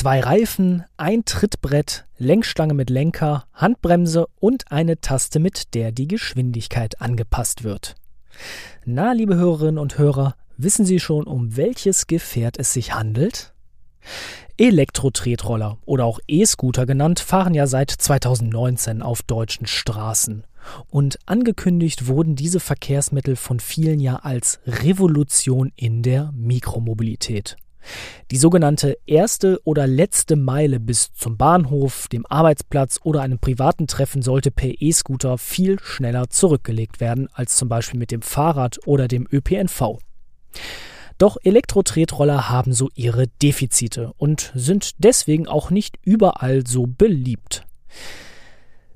Zwei Reifen, ein Trittbrett, Lenkstange mit Lenker, Handbremse und eine Taste, mit der die Geschwindigkeit angepasst wird. Na, liebe Hörerinnen und Hörer, wissen Sie schon, um welches Gefährt es sich handelt? Elektro-Tretroller oder auch E-Scooter genannt fahren ja seit 2019 auf deutschen Straßen. Und angekündigt wurden diese Verkehrsmittel von vielen ja als Revolution in der Mikromobilität. Die sogenannte erste oder letzte Meile bis zum Bahnhof, dem Arbeitsplatz oder einem privaten Treffen sollte per E-Scooter viel schneller zurückgelegt werden als zum Beispiel mit dem Fahrrad oder dem ÖPNV. Doch Elektro-Tretroller haben so ihre Defizite und sind deswegen auch nicht überall so beliebt.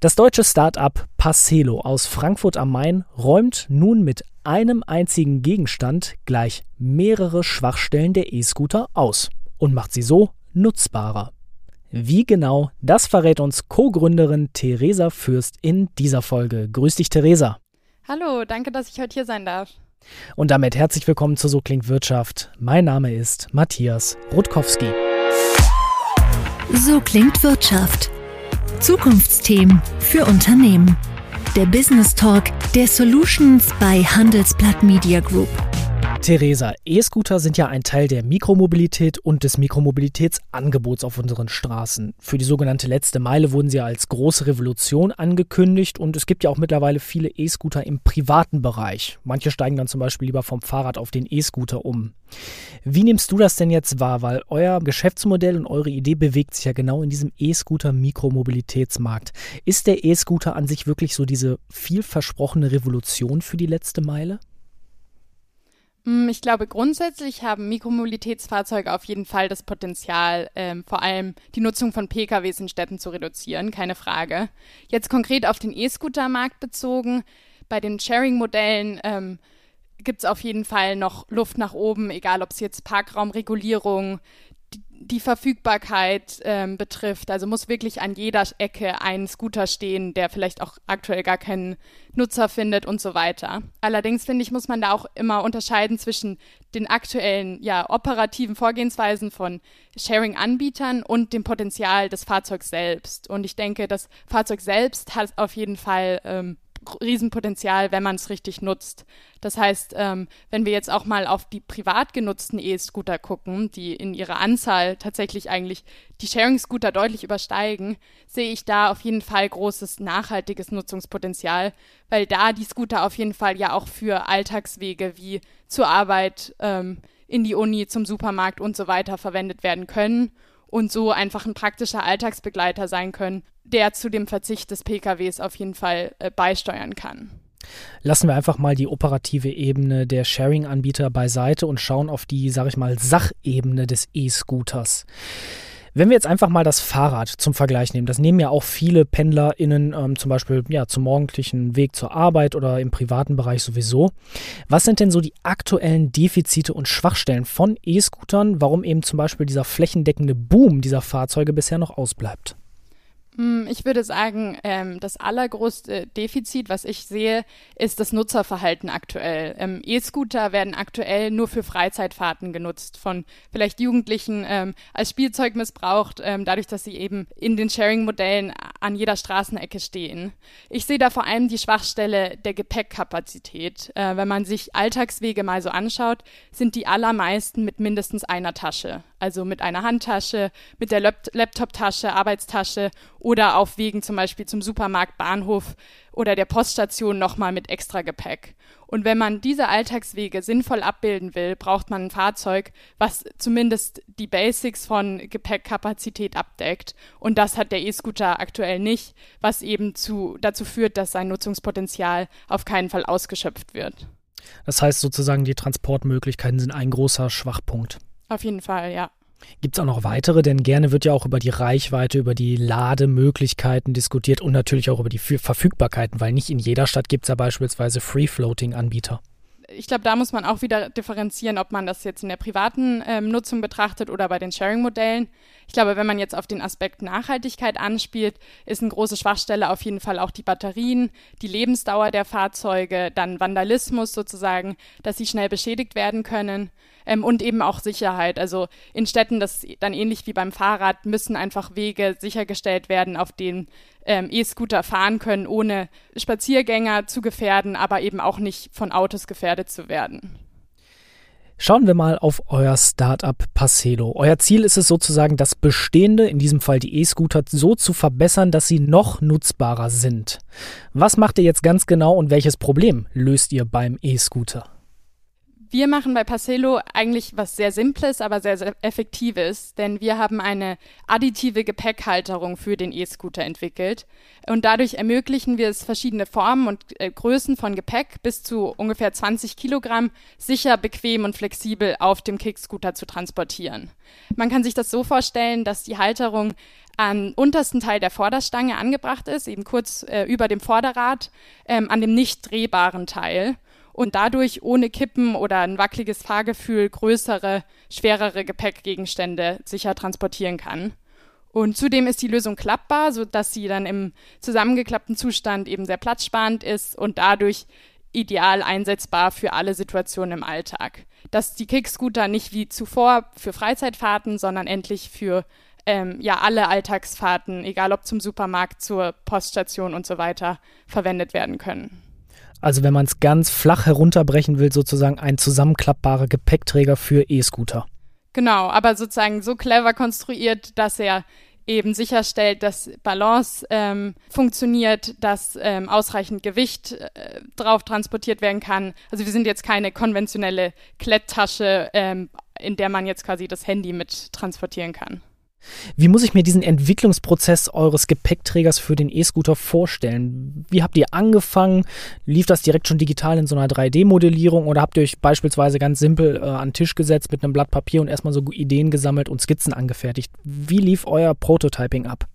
Das deutsche Start-up Parcelo aus Frankfurt am Main räumt nun mit einem einzigen Gegenstand gleich mehrere Schwachstellen der E-Scooter aus und macht sie so nutzbarer. Wie genau, das verrät uns Co-Gründerin Theresa Fürst in dieser Folge. Grüß dich, Theresa. Hallo, danke, dass ich heute hier sein darf. Und damit herzlich willkommen zu So klingt Wirtschaft. Mein Name ist Matthias Rutkowski. So klingt Wirtschaft Zukunftsthemen für Unternehmen. Der Business Talk der Solutions bei Handelsblatt Media Group. Theresa, E-Scooter sind ja ein Teil der Mikromobilität und des Mikromobilitätsangebots auf unseren Straßen. Für die sogenannte letzte Meile wurden sie als große Revolution angekündigt und es gibt ja auch mittlerweile viele E-Scooter im privaten Bereich. Manche steigen dann zum Beispiel lieber vom Fahrrad auf den E-Scooter um. Wie nimmst du das denn jetzt wahr? Weil euer Geschäftsmodell und eure Idee bewegt sich ja genau in diesem E-Scooter-Mikromobilitätsmarkt. Ist der E-Scooter an sich wirklich so diese vielversprochene Revolution für die letzte Meile? Mm, ich glaube, grundsätzlich haben Mikromobilitätsfahrzeuge auf jeden Fall das Potenzial, ähm, vor allem die Nutzung von PKWs in Städten zu reduzieren, keine Frage. Jetzt konkret auf den E-Scooter-Markt bezogen, bei den Sharing-Modellen ähm, gibt es auf jeden Fall noch Luft nach oben, egal ob es jetzt Parkraumregulierung, die Verfügbarkeit ähm, betrifft. Also muss wirklich an jeder Ecke ein Scooter stehen, der vielleicht auch aktuell gar keinen Nutzer findet und so weiter. Allerdings finde ich, muss man da auch immer unterscheiden zwischen den aktuellen ja, operativen Vorgehensweisen von Sharing-Anbietern und dem Potenzial des Fahrzeugs selbst. Und ich denke, das Fahrzeug selbst hat auf jeden Fall ähm, Riesenpotenzial, wenn man es richtig nutzt. Das heißt, ähm, wenn wir jetzt auch mal auf die privat genutzten E-Scooter gucken, die in ihrer Anzahl tatsächlich eigentlich die Sharing-Scooter deutlich übersteigen, sehe ich da auf jeden Fall großes nachhaltiges Nutzungspotenzial, weil da die Scooter auf jeden Fall ja auch für Alltagswege wie zur Arbeit, ähm, in die Uni, zum Supermarkt und so weiter verwendet werden können und so einfach ein praktischer Alltagsbegleiter sein können, der zu dem Verzicht des PKWs auf jeden Fall äh, beisteuern kann. Lassen wir einfach mal die operative Ebene der Sharing-Anbieter beiseite und schauen auf die, sag ich mal, Sachebene des E-Scooters. Wenn wir jetzt einfach mal das Fahrrad zum Vergleich nehmen, das nehmen ja auch viele PendlerInnen ähm, zum Beispiel ja, zum morgendlichen Weg zur Arbeit oder im privaten Bereich sowieso. Was sind denn so die aktuellen Defizite und Schwachstellen von E-Scootern, warum eben zum Beispiel dieser flächendeckende Boom dieser Fahrzeuge bisher noch ausbleibt? Hm, ich würde sagen, ähm, das allergrößte Defizit, was ich sehe, ist das Nutzerverhalten aktuell. Ähm, E-Scooter werden aktuell nur für Freizeitfahrten genutzt, von vielleicht Jugendlichen ähm, als Spielzeug missbraucht, dadurch, dass sie eben in den Sharing-Modellen an jeder Straßenecke stehen. Ich sehe da vor allem die Schwachstelle der Gepäckkapazität. Äh, wenn man sich Alltagswege mal so anschaut, sind die allermeisten mit mindestens einer Tasche also mit einer Handtasche, mit der Laptoptasche, Arbeitstasche oder auf Wegen zum Beispiel zum Supermarkt, Bahnhof oder der Poststation nochmal mit extra Gepäck. Und wenn man diese Alltagswege sinnvoll abbilden will, braucht man ein Fahrzeug, was zumindest die Basics von Gepäckkapazität abdeckt. Und das hat der E-Scooter aktuell nicht, was eben zu, dazu führt, dass sein Nutzungspotenzial auf keinen Fall ausgeschöpft wird. Das heißt sozusagen, die Transportmöglichkeiten sind ein großer Schwachpunkt. Auf jeden Fall, ja. Gibt es auch noch weitere? Denn gerne wird ja auch über die Reichweite, über die Lademöglichkeiten diskutiert und natürlich auch über die Verfügbarkeiten, weil nicht in jeder Stadt gibt es ja beispielsweise Free-Floating-Anbieter. Ich glaube, da muss man auch wieder differenzieren, ob man das jetzt in der privaten ähm, Nutzung betrachtet oder bei den Sharing-Modellen. Ich glaube, wenn man jetzt auf den Aspekt Nachhaltigkeit anspielt, ist eine große Schwachstelle auf jeden Fall auch die Batterien, die Lebensdauer der Fahrzeuge, dann Vandalismus sozusagen, dass sie schnell beschädigt werden können ähm, und eben auch Sicherheit. Also in Städten, das dann ähnlich wie beim Fahrrad, müssen einfach Wege sichergestellt werden, auf denen ähm, E-Scooter fahren können, ohne Spaziergänger zu gefährden, aber eben auch nicht von Autos gefährdet zu werden. Schauen wir mal auf euer Startup Parcelo. Euer Ziel ist es sozusagen, das Bestehende, in diesem Fall die E-Scooter, so zu verbessern, dass sie noch nutzbarer sind. Was macht ihr jetzt ganz genau und welches Problem löst ihr beim E-Scooter? Wir machen bei Parcelo eigentlich was sehr Simples, aber sehr, sehr Effektives, denn wir haben eine additive Gepäckhalterung für den E-Scooter entwickelt. Und dadurch ermöglichen wir es, verschiedene Formen und äh, Größen von Gepäck bis zu ungefähr 20 Kilogramm sicher, bequem und flexibel auf dem Kickscooter zu transportieren. Man kann sich das so vorstellen, dass die Halterung am untersten Teil der Vorderstange angebracht ist, eben kurz äh, über dem Vorderrad, ähm, an dem nicht drehbaren Teil und dadurch ohne Kippen oder ein wackeliges Fahrgefühl größere, schwerere Gepäckgegenstände sicher transportieren kann. Und zudem ist die Lösung klappbar, sodass sie dann im zusammengeklappten Zustand eben sehr platzsparend ist und dadurch ideal einsetzbar für alle Situationen im Alltag. Dass die Kickscooter nicht wie zuvor für Freizeitfahrten, sondern endlich für ähm, ja alle Alltagsfahrten, egal ob zum Supermarkt, zur Poststation und so weiter, verwendet werden können. Also wenn man es ganz flach herunterbrechen will, sozusagen ein zusammenklappbarer Gepäckträger für E-Scooter. Genau, aber sozusagen so clever konstruiert, dass er eben sicherstellt, dass Balance ähm, funktioniert, dass ähm, ausreichend Gewicht äh, drauf transportiert werden kann. Also wir sind jetzt keine konventionelle Kletttasche, ähm, in der man jetzt quasi das Handy mit transportieren kann. Wie muss ich mir diesen Entwicklungsprozess eures Gepäckträgers für den E-Scooter vorstellen? Wie habt ihr angefangen? Lief das direkt schon digital in so einer 3D-Modellierung oder habt ihr euch beispielsweise ganz simpel äh, an den Tisch gesetzt mit einem Blatt Papier und erstmal so Ideen gesammelt und Skizzen angefertigt? Wie lief euer Prototyping ab?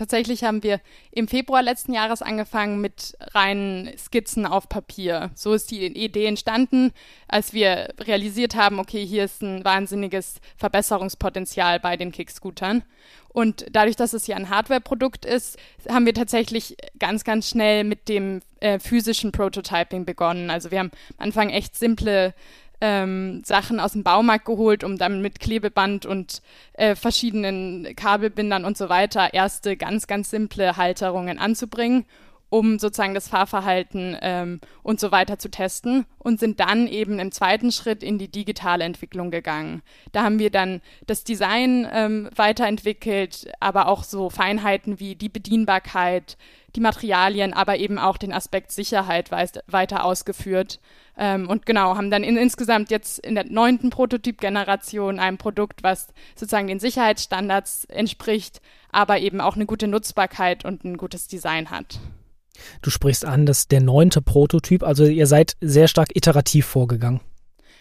Tatsächlich haben wir im Februar letzten Jahres angefangen mit reinen Skizzen auf Papier. So ist die Idee entstanden, als wir realisiert haben, okay, hier ist ein wahnsinniges Verbesserungspotenzial bei den Kickscootern. Und dadurch, dass es ja ein Hardware-Produkt ist, haben wir tatsächlich ganz, ganz schnell mit dem äh, physischen Prototyping begonnen. Also wir haben am Anfang echt simple ähm, Sachen aus dem Baumarkt geholt, um dann mit Klebeband und äh, verschiedenen Kabelbindern und so weiter erste ganz, ganz simple Halterungen anzubringen, um sozusagen das Fahrverhalten ähm, und so weiter zu testen und sind dann eben im zweiten Schritt in die digitale Entwicklung gegangen. Da haben wir dann das Design ähm, weiterentwickelt, aber auch so Feinheiten wie die Bedienbarkeit, die Materialien, aber eben auch den Aspekt Sicherheit weiter ausgeführt. Ähm, und genau, haben dann in, insgesamt jetzt in der neunten Prototyp-Generation ein Produkt, was sozusagen den Sicherheitsstandards entspricht, aber eben auch eine gute Nutzbarkeit und ein gutes Design hat. Du sprichst an, dass der neunte Prototyp, also ihr seid sehr stark iterativ vorgegangen.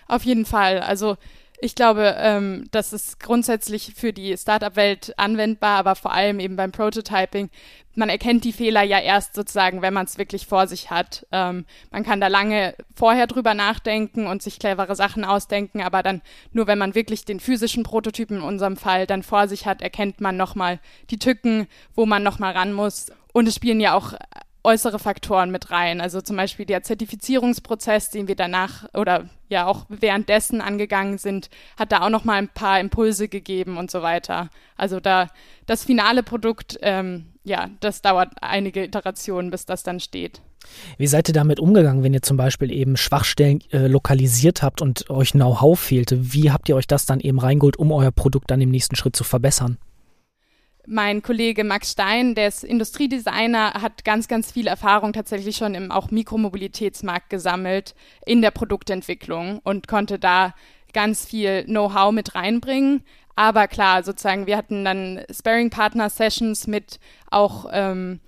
Auf jeden Fall. Also ich glaube, ähm, das ist grundsätzlich für die Startup-Welt anwendbar, aber vor allem eben beim Prototyping. Man erkennt die Fehler ja erst sozusagen, wenn man es wirklich vor sich hat. Ähm, man kann da lange vorher drüber nachdenken und sich clevere Sachen ausdenken, aber dann nur wenn man wirklich den physischen Prototypen in unserem Fall dann vor sich hat, erkennt man nochmal die Tücken, wo man nochmal ran muss. Und es spielen ja auch äußere Faktoren mit rein. Also zum Beispiel der Zertifizierungsprozess, den wir danach oder ja auch währenddessen angegangen sind, hat da auch noch mal ein paar Impulse gegeben und so weiter. Also da das finale Produkt, ähm, ja, das dauert einige Iterationen, bis das dann steht. Wie seid ihr damit umgegangen, wenn ihr zum Beispiel eben Schwachstellen äh, lokalisiert habt und euch Know-how fehlte? Wie habt ihr euch das dann eben reingeholt, um euer Produkt dann im nächsten Schritt zu verbessern? Mein Kollege Max Stein, der ist Industriedesigner, hat ganz, ganz viel Erfahrung tatsächlich schon im auch Mikromobilitätsmarkt gesammelt in der Produktentwicklung und konnte da ganz viel Know-how mit reinbringen. Aber klar, sozusagen, wir hatten dann Sparing-Partner-Sessions mit auch ähm,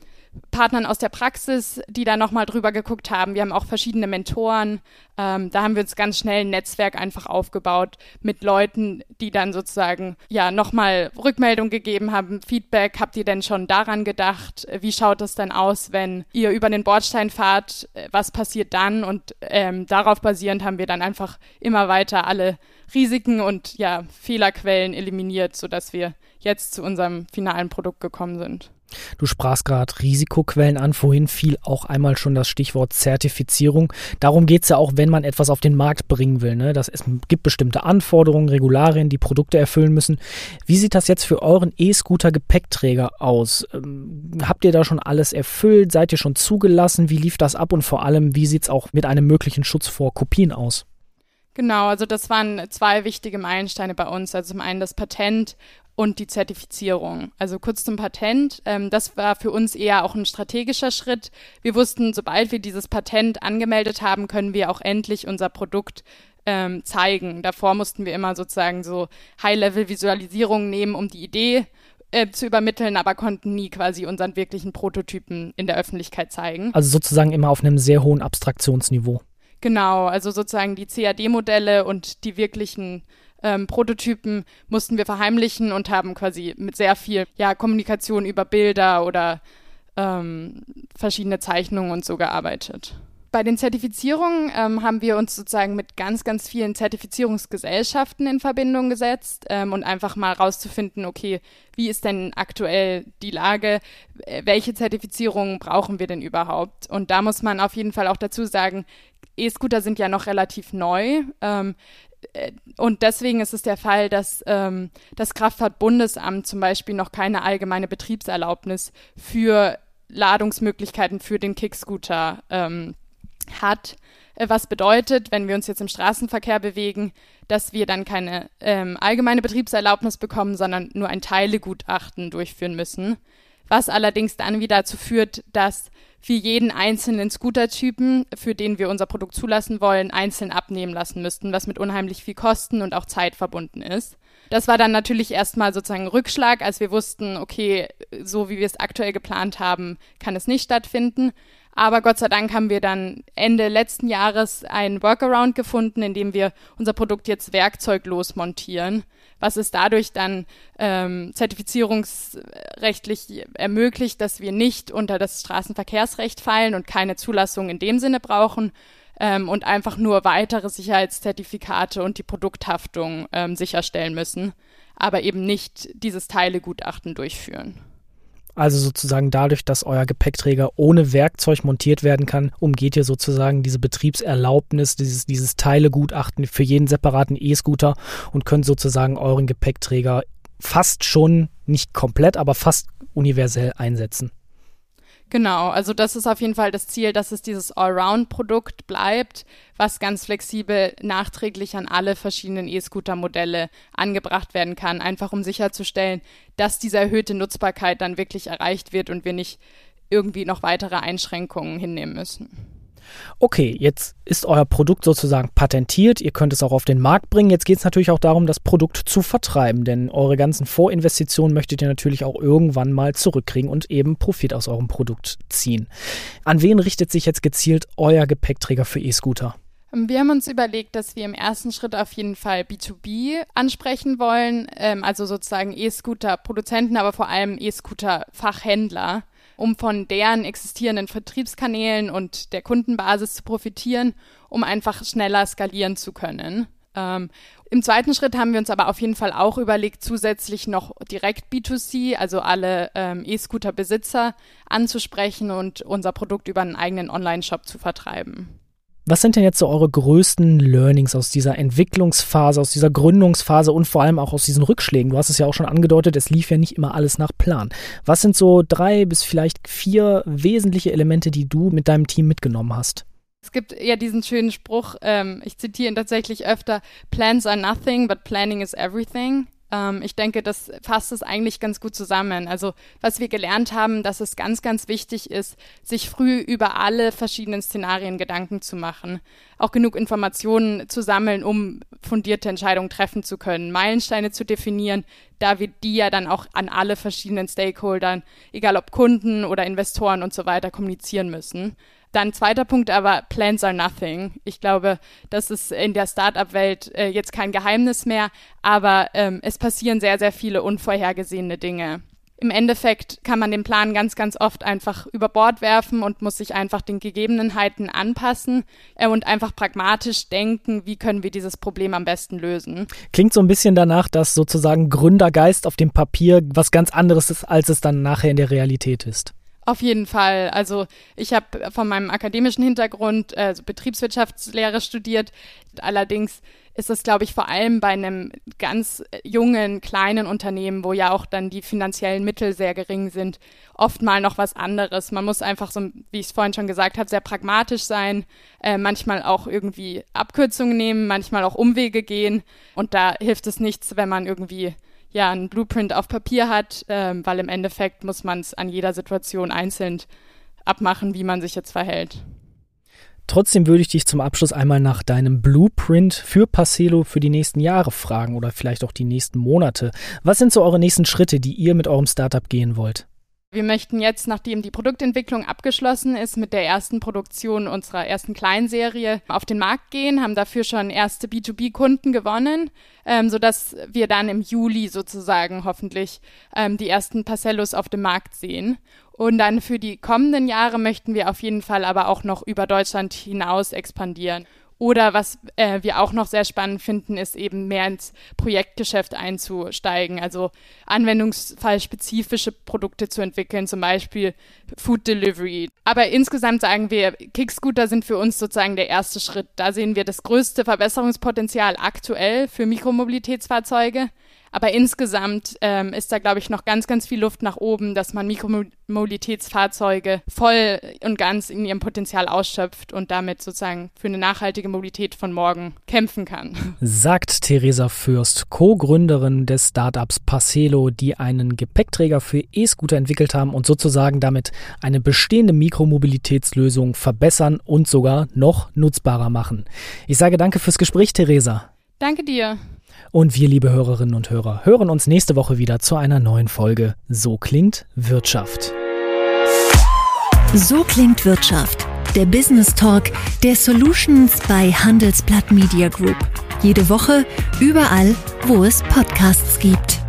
Partnern aus der Praxis, die da nochmal drüber geguckt haben. Wir haben auch verschiedene Mentoren. Ähm, da haben wir uns ganz schnell ein Netzwerk einfach aufgebaut mit Leuten, die dann sozusagen ja nochmal Rückmeldung gegeben haben, Feedback. Habt ihr denn schon daran gedacht? Wie schaut es dann aus, wenn ihr über den Bordstein fahrt? Was passiert dann? Und ähm, darauf basierend haben wir dann einfach immer weiter alle Risiken und ja, Fehlerquellen eliminiert, sodass wir jetzt zu unserem finalen Produkt gekommen sind. Du sprachst gerade Risikoquellen an. Vorhin fiel auch einmal schon das Stichwort Zertifizierung. Darum geht es ja auch, wenn man etwas auf den Markt bringen will. Ne? Das, es gibt bestimmte Anforderungen, Regularien, die Produkte erfüllen müssen. Wie sieht das jetzt für euren E-Scooter-Gepäckträger aus? Ähm, habt ihr da schon alles erfüllt? Seid ihr schon zugelassen? Wie lief das ab? Und vor allem, wie sieht es auch mit einem möglichen Schutz vor Kopien aus? Genau, also das waren zwei wichtige Meilensteine bei uns. Also zum einen das Patent und die Zertifizierung. Also kurz zum Patent. Ähm, das war für uns eher auch ein strategischer Schritt. Wir wussten, sobald wir dieses Patent angemeldet haben, können wir auch endlich unser Produkt ähm, zeigen. Davor mussten wir immer sozusagen so High-Level-Visualisierungen nehmen, um die Idee äh, zu übermitteln, aber konnten nie quasi unseren wirklichen Prototypen in der Öffentlichkeit zeigen. Also sozusagen immer auf einem sehr hohen Abstraktionsniveau. Genau, also sozusagen die CAD-Modelle und die wirklichen ähm, Prototypen mussten wir verheimlichen und haben quasi mit sehr viel ja, Kommunikation über Bilder oder ähm, verschiedene Zeichnungen und so gearbeitet. Bei den Zertifizierungen ähm, haben wir uns sozusagen mit ganz, ganz vielen Zertifizierungsgesellschaften in Verbindung gesetzt ähm, und einfach mal rauszufinden, okay, wie ist denn aktuell die Lage, äh, welche Zertifizierungen brauchen wir denn überhaupt? Und da muss man auf jeden Fall auch dazu sagen, E-Scooter sind ja noch relativ neu. Ähm, äh, und deswegen ist es der Fall, dass ähm, das Kraftfahrtbundesamt zum Beispiel noch keine allgemeine Betriebserlaubnis für Ladungsmöglichkeiten für den Kickscooter ähm, hat. Äh, was bedeutet, wenn wir uns jetzt im Straßenverkehr bewegen, dass wir dann keine ähm, allgemeine Betriebserlaubnis bekommen, sondern nur ein Teilegutachten durchführen müssen. Was allerdings dann wieder dazu führt, dass für jeden einzelnen Scootertypen, für den wir unser Produkt zulassen wollen, einzeln abnehmen lassen müssten, was mit unheimlich viel Kosten und auch Zeit verbunden ist. Das war dann natürlich erstmal sozusagen ein Rückschlag, als wir wussten, okay, so wie wir es aktuell geplant haben, kann es nicht stattfinden. Aber Gott sei Dank haben wir dann Ende letzten Jahres einen Workaround gefunden, in dem wir unser Produkt jetzt werkzeuglos montieren, was es dadurch dann ähm, zertifizierungsrechtlich ermöglicht, dass wir nicht unter das Straßenverkehrsrecht fallen und keine Zulassung in dem Sinne brauchen ähm, und einfach nur weitere Sicherheitszertifikate und die Produkthaftung ähm, sicherstellen müssen, aber eben nicht dieses Teilegutachten durchführen. Also sozusagen dadurch, dass euer Gepäckträger ohne Werkzeug montiert werden kann, umgeht ihr sozusagen diese Betriebserlaubnis, dieses, dieses Teilegutachten für jeden separaten E-Scooter und könnt sozusagen euren Gepäckträger fast schon, nicht komplett, aber fast universell einsetzen. Genau, also das ist auf jeden Fall das Ziel, dass es dieses Allround-Produkt bleibt, was ganz flexibel nachträglich an alle verschiedenen E-Scooter-Modelle angebracht werden kann, einfach um sicherzustellen, dass diese erhöhte Nutzbarkeit dann wirklich erreicht wird und wir nicht irgendwie noch weitere Einschränkungen hinnehmen müssen okay, jetzt ist euer Produkt sozusagen patentiert, ihr könnt es auch auf den Markt bringen. Jetzt geht es natürlich auch darum, das Produkt zu vertreiben, denn eure ganzen Vorinvestitionen möchtet ihr natürlich auch irgendwann mal zurückkriegen und eben Profit aus eurem Produkt ziehen. An wen richtet sich jetzt gezielt euer Gepäckträger für E-Scooter? Wir haben uns überlegt, dass wir im ersten Schritt auf jeden Fall B2B ansprechen wollen, ähm, also sozusagen E-Scooter-Produzenten, aber vor allem E-Scooter-Fachhändler um von deren existierenden Vertriebskanälen und der Kundenbasis zu profitieren, um einfach schneller skalieren zu können. Ähm, Im zweiten Schritt haben wir uns aber auf jeden Fall auch überlegt, zusätzlich noch direkt B2C, also alle ähm, E-Scooter-Besitzer anzusprechen und unser Produkt über einen eigenen Online-Shop zu vertreiben. Was sind denn jetzt so eure größten Learnings aus dieser Entwicklungsphase, aus dieser Gründungsphase und vor allem auch aus diesen Rückschlägen? Du hast es ja auch schon angedeutet, es lief ja nicht immer alles nach Plan. Was sind so drei bis vielleicht vier wesentliche Elemente, die du mit deinem Team mitgenommen hast? Es gibt ja diesen schönen Spruch, ähm, ich zitiere ihn tatsächlich öfter, Plans are nothing, but planning is everything. Ähm, ich denke, das fasst es eigentlich ganz gut zusammen. Also was wir gelernt haben, dass es ganz, ganz wichtig ist, sich früh über alle verschiedenen Szenarien Gedanken zu machen, auch genug Informationen zu sammeln, um fundierte Entscheidungen treffen zu können, Meilensteine zu definieren, da wir die ja dann auch an alle verschiedenen Stakeholdern, egal ob Kunden oder Investoren und so weiter, kommunizieren müssen. Dann zweiter Punkt aber, Plans are nothing. Ich glaube, das ist in der Startup-Welt äh, jetzt kein Geheimnis mehr, aber ähm, es passieren sehr, sehr viele unvorhergesehene Dinge. Im Endeffekt kann man den Plan ganz, ganz oft einfach über Bord werfen und muss sich einfach den Gegebenheiten anpassen äh, und einfach pragmatisch denken, wie können wir dieses Problem am besten lösen. Klingt so ein bisschen danach, dass sozusagen Gründergeist auf dem Papier was ganz anderes ist, als es dann nachher in der Realität ist. Auf jeden Fall. Also ich habe von meinem akademischen Hintergrund äh, Betriebswirtschaftslehre studiert. Allerdings ist es, glaube ich, vor allem bei einem ganz jungen, kleinen Unternehmen, wo ja auch dann die finanziellen Mittel sehr gering sind, oft mal noch was anderes. Man muss einfach so, wie ich es vorhin schon gesagt habe, sehr pragmatisch sein, äh, manchmal auch irgendwie Abkürzungen nehmen, manchmal auch Umwege gehen. Und da hilft es nichts, wenn man irgendwie ja ein Blueprint auf Papier hat, ähm, weil im Endeffekt muss man es an jeder Situation einzeln abmachen, wie man sich jetzt verhält. Trotzdem würde ich dich zum Abschluss einmal nach deinem Blueprint für Parcelo für die nächsten Jahre fragen oder vielleicht auch die nächsten Monate. Was sind so eure nächsten Schritte, die ihr mit eurem Startup gehen wollt? Wir möchten jetzt, nachdem die Produktentwicklung abgeschlossen ist, mit der ersten Produktion unserer ersten Kleinserie auf den Markt gehen, haben dafür schon erste B2B-Kunden gewonnen, ähm, sodass wir dann im Juli sozusagen hoffentlich ähm, die ersten Parcellos auf dem Markt sehen. Und dann für die kommenden Jahre möchten wir auf jeden Fall aber auch noch über Deutschland hinaus expandieren. Oder was äh, wir auch noch sehr spannend finden, ist eben mehr ins Projektgeschäft einzusteigen, also anwendungsfallspezifische Produkte zu entwickeln, zum Beispiel Food Delivery. Aber insgesamt sagen wir, Kickscooter sind für uns sozusagen der erste Schritt. Da sehen wir das größte Verbesserungspotenzial aktuell für Mikromobilitätsfahrzeuge. Aber insgesamt ähm, ist da, glaube ich, noch ganz, ganz viel Luft nach oben, dass man Mikromobilitätsfahrzeuge voll und ganz in ihrem Potenzial ausschöpft und damit sozusagen für eine nachhaltige Mobilität von morgen kämpfen kann. Sagt Theresa Fürst, Co-Gründerin des Startups Parcelo, die einen Gepäckträger für E-Scooter entwickelt haben und sozusagen damit eine bestehende Mikromobilitätslösung verbessern und sogar noch nutzbarer machen. Ich sage danke fürs Gespräch, Theresa. Danke dir. Und wir, liebe Hörerinnen und Hörer, hören uns nächste Woche wieder zu einer neuen Folge So klingt Wirtschaft. So klingt Wirtschaft. Der Business Talk der Solutions bei Handelsblatt Media Group. Jede Woche, überall, wo es Podcasts gibt.